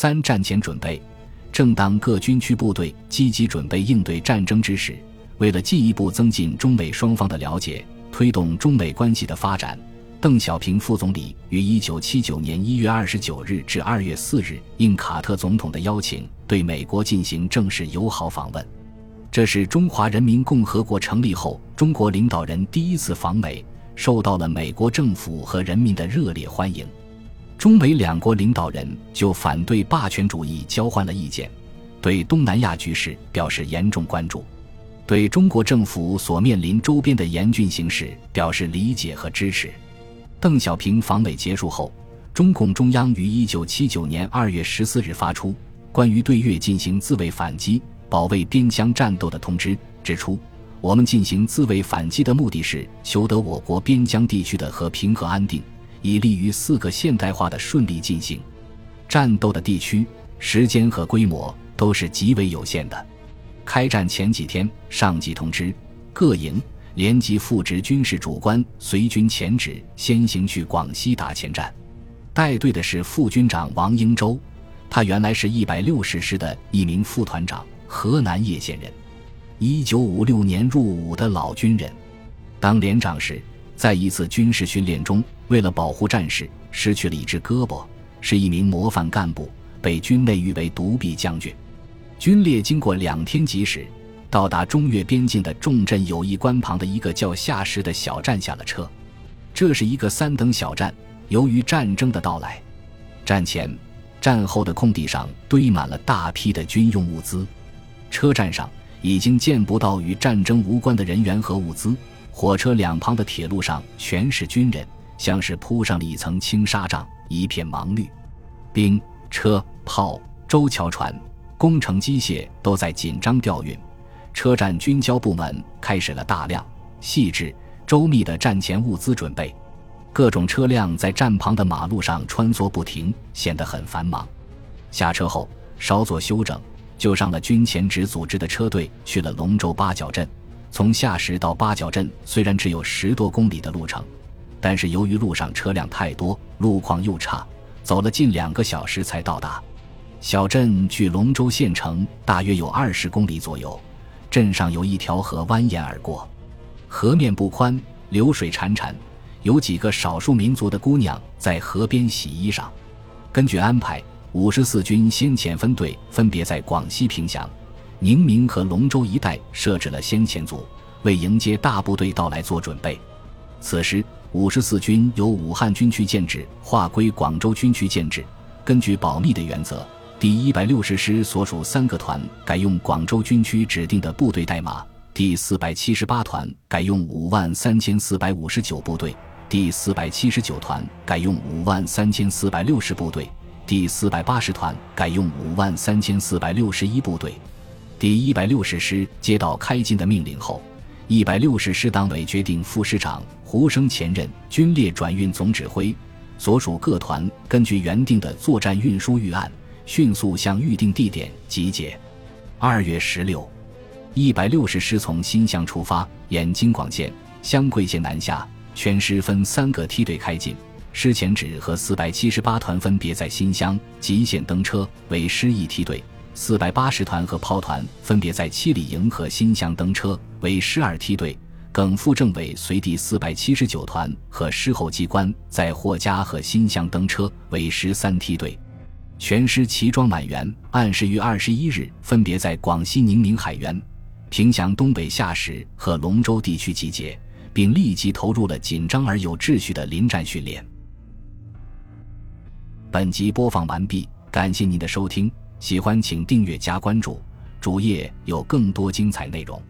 三战前准备，正当各军区部队积极准备应对战争之时，为了进一步增进中美双方的了解，推动中美关系的发展，邓小平副总理于一九七九年一月二十九日至二月四日应卡特总统的邀请，对美国进行正式友好访问。这是中华人民共和国成立后中国领导人第一次访美，受到了美国政府和人民的热烈欢迎。中美两国领导人就反对霸权主义交换了意见，对东南亚局势表示严重关注，对中国政府所面临周边的严峻形势表示理解和支持。邓小平访美结束后，中共中央于一九七九年二月十四日发出关于对越进行自卫反击、保卫边疆战斗的通知，指出我们进行自卫反击的目的是求得我国边疆地区的和平和安定。以利于四个现代化的顺利进行。战斗的地区、时间和规模都是极为有限的。开战前几天，上级通知各营连级副职军事主官随军前指，先行去广西打前站。带队的是副军长王英洲，他原来是一百六十师的一名副团长，河南叶县人，一九五六年入伍的老军人。当连长时。在一次军事训练中，为了保护战士，失去了一只胳膊，是一名模范干部，被军内誉为“独臂将军”。军列经过两天疾驶，到达中越边境的重镇友谊关旁的一个叫下石的小站下了车。这是一个三等小站。由于战争的到来，战前、战后的空地上堆满了大批的军用物资，车站上已经见不到与战争无关的人员和物资。火车两旁的铁路上全是军人，像是铺上了一层轻纱帐，一片忙绿。兵、车、炮、舟桥船、工程机械都在紧张调运。车站军交部门开始了大量、细致、周密的战前物资准备。各种车辆在站旁的马路上穿梭不停，显得很繁忙。下车后稍作休整，就上了军前指组织的车队，去了龙州八角镇。从下石到八角镇虽然只有十多公里的路程，但是由于路上车辆太多，路况又差，走了近两个小时才到达。小镇距龙州县城大约有二十公里左右，镇上有一条河蜿蜒而过，河面不宽，流水潺潺，有几个少数民族的姑娘在河边洗衣裳。根据安排，五十四军先遣分队分别在广西凭祥。宁明和龙州一带设置了先遣组，为迎接大部队到来做准备。此时，五十四军由武汉军区建制划归广州军区建制。根据保密的原则，第一百六十师所属三个团改用广州军区指定的部队代码，第四百七十八团改用五万三千四百五十九部队，第四百七十九团改用五万三千四百六十部队，第四百八十团改用五万三千四百六十一部队。第一百六十师接到开进的命令后，一百六十师党委决定副师长胡生前任军列转运总指挥，所属各团根据原定的作战运输预案，迅速向预定地点集结。二月十六，一百六十师从新乡出发，沿京广线、湘桂线南下，全师分三个梯队开进。师前指和四百七十八团分别在新乡吉县登车，为师一梯队。四百八十团和炮团分别在七里营和新乡登车，为十二梯队；耿副政委随第四百七十九团和师后机关在霍家和新乡登车，为十三梯队。全师齐装满员，按时于二十一日分别在广西宁明海原、凭祥东北下石和龙州地区集结，并立即投入了紧张而有秩序的临战训练。本集播放完毕，感谢您的收听。喜欢请订阅加关注，主页有更多精彩内容。